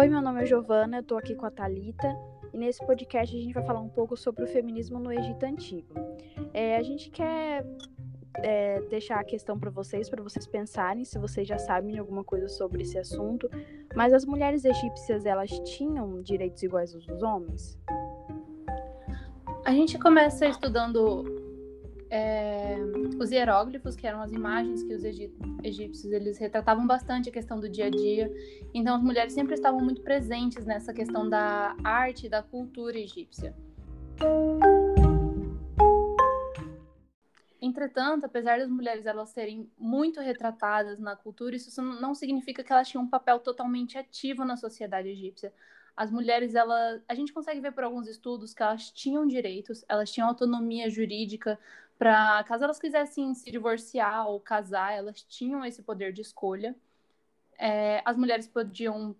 Oi, meu nome é Giovana, eu tô aqui com a Talita e nesse podcast a gente vai falar um pouco sobre o feminismo no Egito Antigo. É, a gente quer é, deixar a questão para vocês, para vocês pensarem se vocês já sabem alguma coisa sobre esse assunto, mas as mulheres egípcias elas tinham direitos iguais aos dos homens? A gente começa estudando é, os hieróglifos, que eram as imagens que os egípcios eles retratavam bastante a questão do dia a dia. Então as mulheres sempre estavam muito presentes nessa questão da arte da cultura egípcia. Entretanto, apesar das mulheres elas serem muito retratadas na cultura, isso não significa que elas tinham um papel totalmente ativo na sociedade egípcia. As mulheres, ela, a gente consegue ver por alguns estudos que elas tinham direitos, elas tinham autonomia jurídica para caso elas quisessem se divorciar ou casar, elas tinham esse poder de escolha. É, as mulheres podiam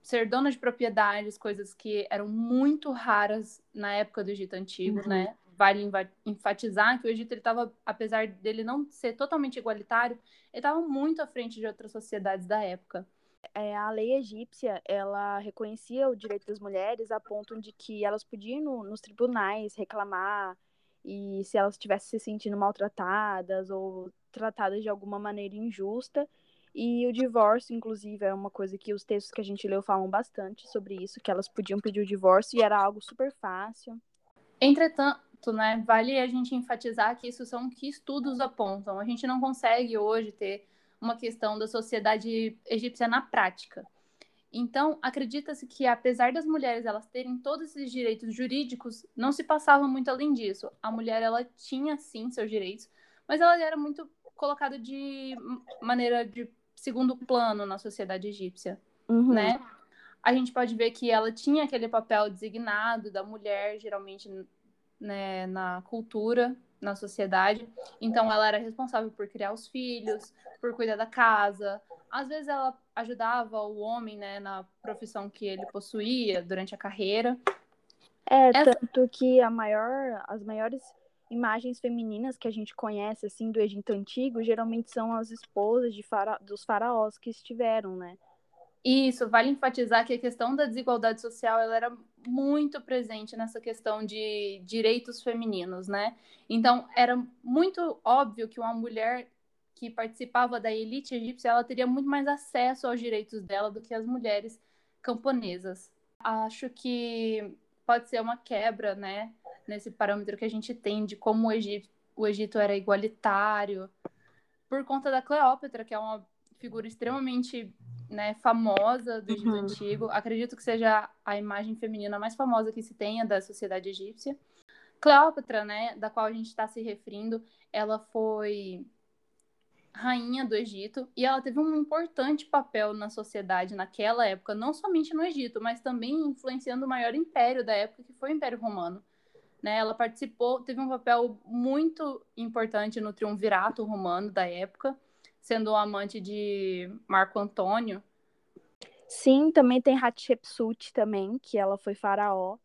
ser donas de propriedades, coisas que eram muito raras na época do Egito Antigo, uhum. né? Vale enfatizar que o Egito estava, apesar dele não ser totalmente igualitário, ele estava muito à frente de outras sociedades da época. É, a lei egípcia ela reconhecia o direito das mulheres a ponto de que elas podiam ir no, nos tribunais reclamar e se elas estivessem se sentindo maltratadas ou tratadas de alguma maneira injusta. E o divórcio, inclusive, é uma coisa que os textos que a gente leu falam bastante sobre isso, que elas podiam pedir o divórcio e era algo super fácil. Entretanto, né, vale a gente enfatizar que isso são que estudos apontam. A gente não consegue hoje ter uma questão da sociedade egípcia na prática. Então, acredita-se que apesar das mulheres elas terem todos esses direitos jurídicos, não se passava muito além disso. A mulher ela tinha sim seus direitos, mas ela era muito colocada de maneira de segundo plano na sociedade egípcia, uhum. né? A gente pode ver que ela tinha aquele papel designado da mulher, geralmente né, na cultura, na sociedade. Então, ela era responsável por criar os filhos, por cuidar da casa, às vezes ela ajudava o homem, né, na profissão que ele possuía durante a carreira. É, Essa... tanto que a maior, as maiores imagens femininas que a gente conhece, assim, do Egito Antigo, geralmente são as esposas de fara... dos faraós que estiveram, né? Isso, vale enfatizar que a questão da desigualdade social ela era muito presente nessa questão de direitos femininos, né? Então, era muito óbvio que uma mulher que participava da elite egípcia, ela teria muito mais acesso aos direitos dela do que as mulheres camponesas. Acho que pode ser uma quebra, né, nesse parâmetro que a gente tem de como o Egito, o Egito era igualitário, por conta da Cleópatra, que é uma figura extremamente né, famosa do Egito uhum. Antigo. Acredito que seja a imagem feminina mais famosa que se tenha da sociedade egípcia. Cleópatra, né, da qual a gente está se referindo, ela foi rainha do Egito e ela teve um importante papel na sociedade naquela época, não somente no Egito, mas também influenciando o maior império da época, que foi o Império Romano. Né? Ela participou, teve um papel muito importante no triunvirato romano da época, sendo amante de Marco Antônio. Sim, também tem Hatshepsut também, que ela foi faraó.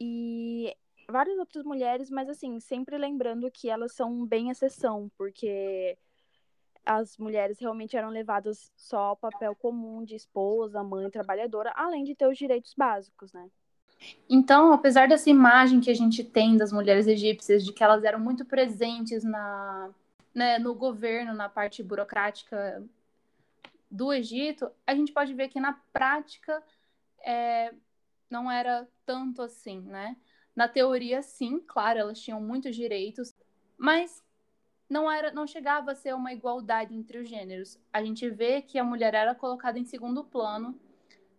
E várias outras mulheres, mas assim, sempre lembrando que elas são bem exceção, porque as mulheres realmente eram levadas só ao papel comum de esposa, mãe, trabalhadora, além de ter os direitos básicos, né? Então, apesar dessa imagem que a gente tem das mulheres egípcias, de que elas eram muito presentes na, né, no governo, na parte burocrática do Egito, a gente pode ver que na prática é, não era tanto assim, né? Na teoria, sim, claro, elas tinham muitos direitos, mas não era, não chegava a ser uma igualdade entre os gêneros. A gente vê que a mulher era colocada em segundo plano,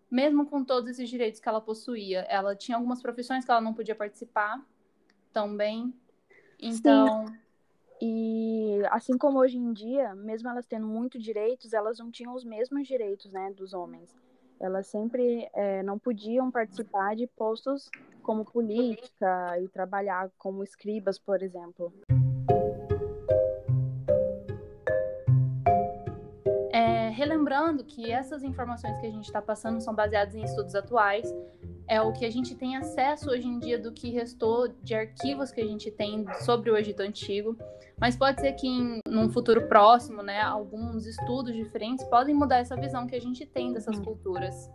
mesmo com todos esses direitos que ela possuía. Ela tinha algumas profissões que ela não podia participar também. Então, Sim. E assim como hoje em dia, mesmo elas tendo muitos direitos, elas não tinham os mesmos direitos, né, dos homens. Elas sempre é, não podiam participar de postos como política e trabalhar como escribas, por exemplo. Lembrando que essas informações que a gente está passando são baseadas em estudos atuais, é o que a gente tem acesso hoje em dia do que restou de arquivos que a gente tem sobre o Egito Antigo. Mas pode ser que em num futuro próximo, né, alguns estudos diferentes podem mudar essa visão que a gente tem dessas culturas.